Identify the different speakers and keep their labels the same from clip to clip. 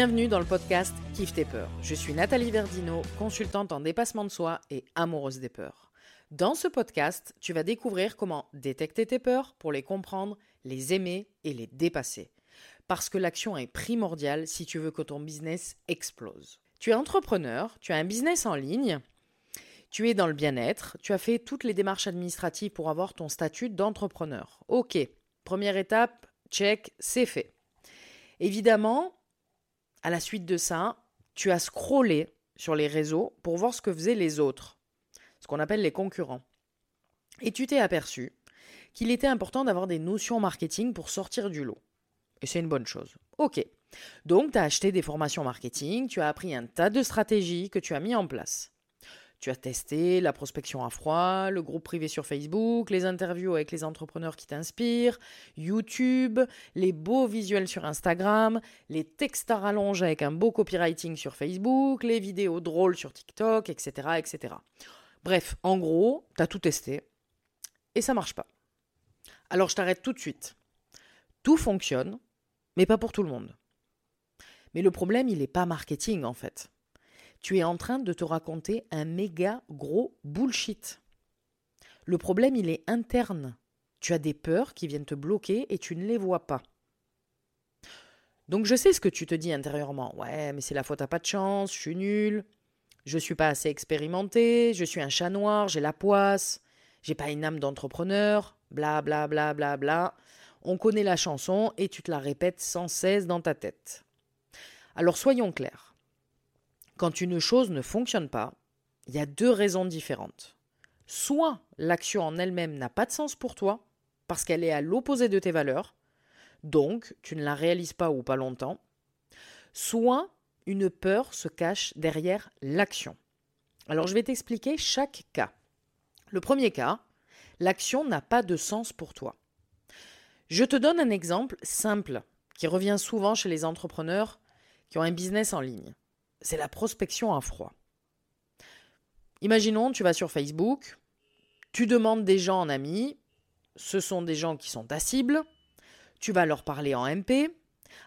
Speaker 1: Bienvenue dans le podcast Kiffe tes peurs. Je suis Nathalie Verdino, consultante en dépassement de soi et amoureuse des peurs. Dans ce podcast, tu vas découvrir comment détecter tes peurs pour les comprendre, les aimer et les dépasser. Parce que l'action est primordiale si tu veux que ton business explose. Tu es entrepreneur, tu as un business en ligne, tu es dans le bien-être, tu as fait toutes les démarches administratives pour avoir ton statut d'entrepreneur. Ok, première étape, check, c'est fait. Évidemment, à la suite de ça, tu as scrollé sur les réseaux pour voir ce que faisaient les autres, ce qu'on appelle les concurrents. Et tu t'es aperçu qu'il était important d'avoir des notions marketing pour sortir du lot. Et c'est une bonne chose. Ok. Donc, tu as acheté des formations marketing, tu as appris un tas de stratégies que tu as mis en place. Tu as testé la prospection à froid, le groupe privé sur Facebook, les interviews avec les entrepreneurs qui t'inspirent, YouTube, les beaux visuels sur Instagram, les textes à rallonge avec un beau copywriting sur Facebook, les vidéos drôles sur TikTok, etc. etc. Bref, en gros, tu as tout testé et ça marche pas. Alors je t'arrête tout de suite. Tout fonctionne, mais pas pour tout le monde. Mais le problème, il n'est pas marketing en fait tu es en train de te raconter un méga gros bullshit. Le problème, il est interne. Tu as des peurs qui viennent te bloquer et tu ne les vois pas. Donc je sais ce que tu te dis intérieurement. Ouais, mais c'est la faute à pas de chance, je suis nul, je suis pas assez expérimenté, je suis un chat noir, j'ai la poisse, j'ai pas une âme d'entrepreneur, bla bla bla bla bla. On connaît la chanson et tu te la répètes sans cesse dans ta tête. Alors soyons clairs. Quand une chose ne fonctionne pas, il y a deux raisons différentes. Soit l'action en elle-même n'a pas de sens pour toi, parce qu'elle est à l'opposé de tes valeurs, donc tu ne la réalises pas ou pas longtemps, soit une peur se cache derrière l'action. Alors je vais t'expliquer chaque cas. Le premier cas, l'action n'a pas de sens pour toi. Je te donne un exemple simple qui revient souvent chez les entrepreneurs qui ont un business en ligne c'est la prospection à froid. Imaginons, tu vas sur Facebook, tu demandes des gens en ami, ce sont des gens qui sont ta cible, tu vas leur parler en MP,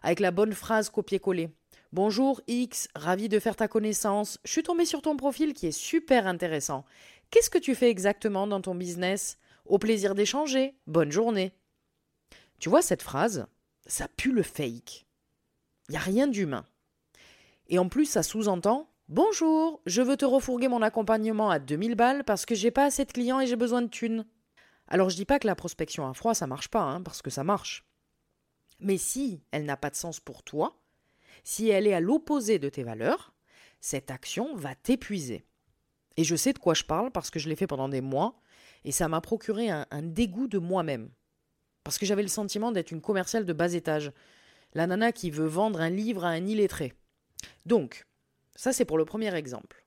Speaker 1: avec la bonne phrase copier-coller. Bonjour X, ravi de faire ta connaissance. Je suis tombé sur ton profil qui est super intéressant. Qu'est-ce que tu fais exactement dans ton business? Au plaisir d'échanger. Bonne journée. Tu vois cette phrase? Ça pue le fake. Il n'y a rien d'humain. Et en plus, ça sous-entend Bonjour, je veux te refourguer mon accompagnement à 2000 balles parce que j'ai pas assez de clients et j'ai besoin de thunes. Alors je dis pas que la prospection à froid ça marche pas, hein, parce que ça marche. Mais si elle n'a pas de sens pour toi, si elle est à l'opposé de tes valeurs, cette action va t'épuiser. Et je sais de quoi je parle parce que je l'ai fait pendant des mois et ça m'a procuré un, un dégoût de moi-même. Parce que j'avais le sentiment d'être une commerciale de bas étage. La nana qui veut vendre un livre à un illettré. Donc, ça c'est pour le premier exemple.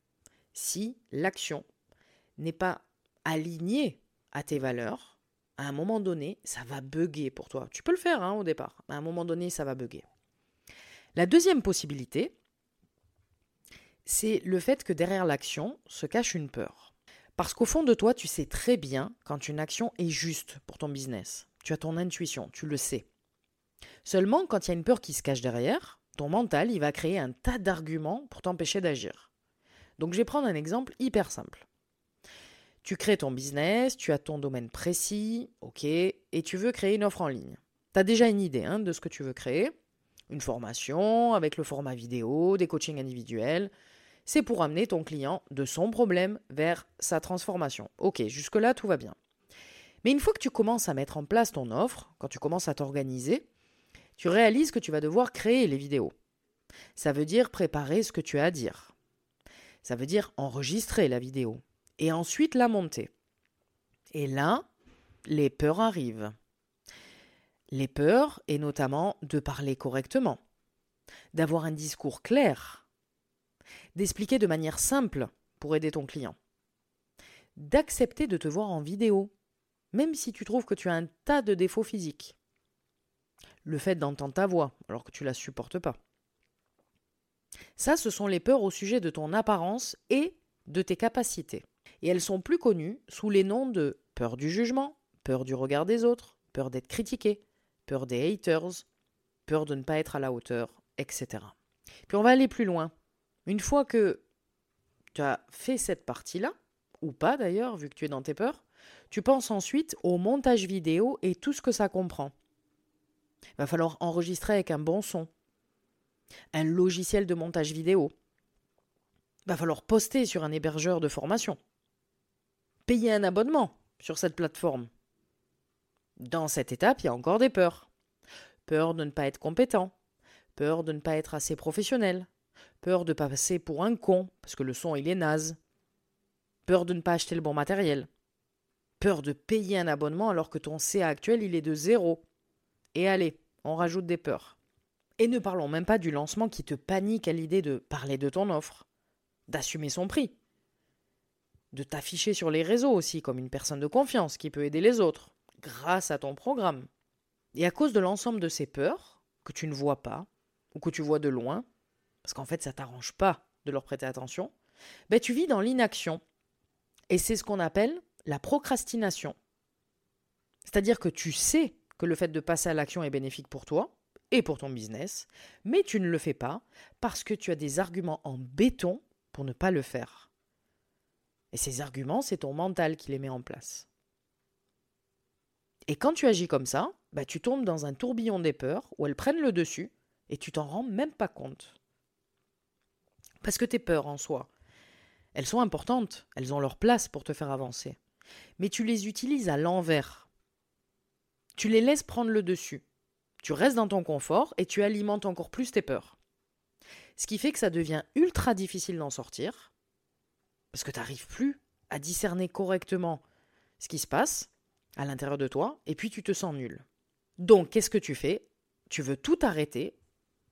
Speaker 1: Si l'action n'est pas alignée à tes valeurs, à un moment donné, ça va bugger pour toi. Tu peux le faire hein, au départ, à un moment donné, ça va bugger. La deuxième possibilité, c'est le fait que derrière l'action se cache une peur. Parce qu'au fond de toi, tu sais très bien quand une action est juste pour ton business. Tu as ton intuition, tu le sais. Seulement, quand il y a une peur qui se cache derrière, ton mental, il va créer un tas d'arguments pour t'empêcher d'agir. Donc je vais prendre un exemple hyper simple. Tu crées ton business, tu as ton domaine précis, ok, et tu veux créer une offre en ligne. Tu as déjà une idée hein, de ce que tu veux créer, une formation avec le format vidéo, des coachings individuels. C'est pour amener ton client de son problème vers sa transformation. Ok, jusque-là, tout va bien. Mais une fois que tu commences à mettre en place ton offre, quand tu commences à t'organiser, tu réalises que tu vas devoir créer les vidéos. Ça veut dire préparer ce que tu as à dire. Ça veut dire enregistrer la vidéo et ensuite la monter. Et là, les peurs arrivent. Les peurs, et notamment de parler correctement, d'avoir un discours clair, d'expliquer de manière simple pour aider ton client, d'accepter de te voir en vidéo, même si tu trouves que tu as un tas de défauts physiques le fait d'entendre ta voix, alors que tu la supportes pas. Ça, ce sont les peurs au sujet de ton apparence et de tes capacités. Et elles sont plus connues sous les noms de peur du jugement, peur du regard des autres, peur d'être critiqué, peur des haters, peur de ne pas être à la hauteur, etc. Puis on va aller plus loin. Une fois que tu as fait cette partie-là, ou pas d'ailleurs, vu que tu es dans tes peurs, tu penses ensuite au montage vidéo et tout ce que ça comprend. Va falloir enregistrer avec un bon son, un logiciel de montage vidéo. Va falloir poster sur un hébergeur de formation. Payer un abonnement sur cette plateforme. Dans cette étape, il y a encore des peurs. Peur de ne pas être compétent, peur de ne pas être assez professionnel, peur de passer pour un con parce que le son il est naze, peur de ne pas acheter le bon matériel, peur de payer un abonnement alors que ton CA actuel il est de zéro. Et allez, on rajoute des peurs. Et ne parlons même pas du lancement qui te panique à l'idée de parler de ton offre, d'assumer son prix, de t'afficher sur les réseaux aussi comme une personne de confiance qui peut aider les autres grâce à ton programme. Et à cause de l'ensemble de ces peurs, que tu ne vois pas, ou que tu vois de loin, parce qu'en fait ça t'arrange pas de leur prêter attention, ben tu vis dans l'inaction. Et c'est ce qu'on appelle la procrastination. C'est-à-dire que tu sais que le fait de passer à l'action est bénéfique pour toi et pour ton business, mais tu ne le fais pas parce que tu as des arguments en béton pour ne pas le faire. Et ces arguments, c'est ton mental qui les met en place. Et quand tu agis comme ça, bah, tu tombes dans un tourbillon des peurs où elles prennent le dessus et tu t'en rends même pas compte. Parce que tes peurs en soi, elles sont importantes, elles ont leur place pour te faire avancer. Mais tu les utilises à l'envers. Tu les laisses prendre le dessus. Tu restes dans ton confort et tu alimentes encore plus tes peurs. Ce qui fait que ça devient ultra difficile d'en sortir, parce que tu n'arrives plus à discerner correctement ce qui se passe à l'intérieur de toi, et puis tu te sens nul. Donc, qu'est-ce que tu fais? Tu veux tout arrêter,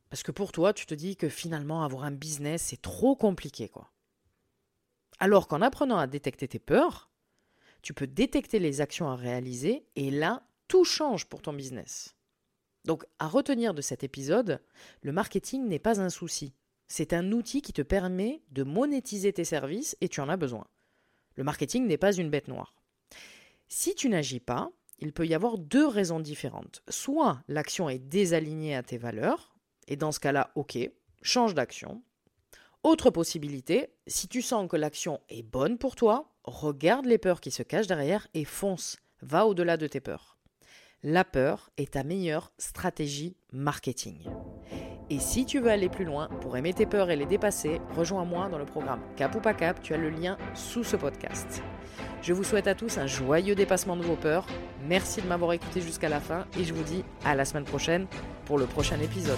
Speaker 1: parce que pour toi, tu te dis que finalement, avoir un business, c'est trop compliqué, quoi. Alors qu'en apprenant à détecter tes peurs, tu peux détecter les actions à réaliser, et là, tout change pour ton business. Donc, à retenir de cet épisode, le marketing n'est pas un souci. C'est un outil qui te permet de monétiser tes services et tu en as besoin. Le marketing n'est pas une bête noire. Si tu n'agis pas, il peut y avoir deux raisons différentes. Soit l'action est désalignée à tes valeurs, et dans ce cas-là, ok, change d'action. Autre possibilité, si tu sens que l'action est bonne pour toi, regarde les peurs qui se cachent derrière et fonce, va au-delà de tes peurs. La peur est ta meilleure stratégie marketing. Et si tu veux aller plus loin pour aimer tes peurs et les dépasser, rejoins-moi dans le programme Cap ou pas Cap, tu as le lien sous ce podcast. Je vous souhaite à tous un joyeux dépassement de vos peurs. Merci de m'avoir écouté jusqu'à la fin et je vous dis à la semaine prochaine pour le prochain épisode.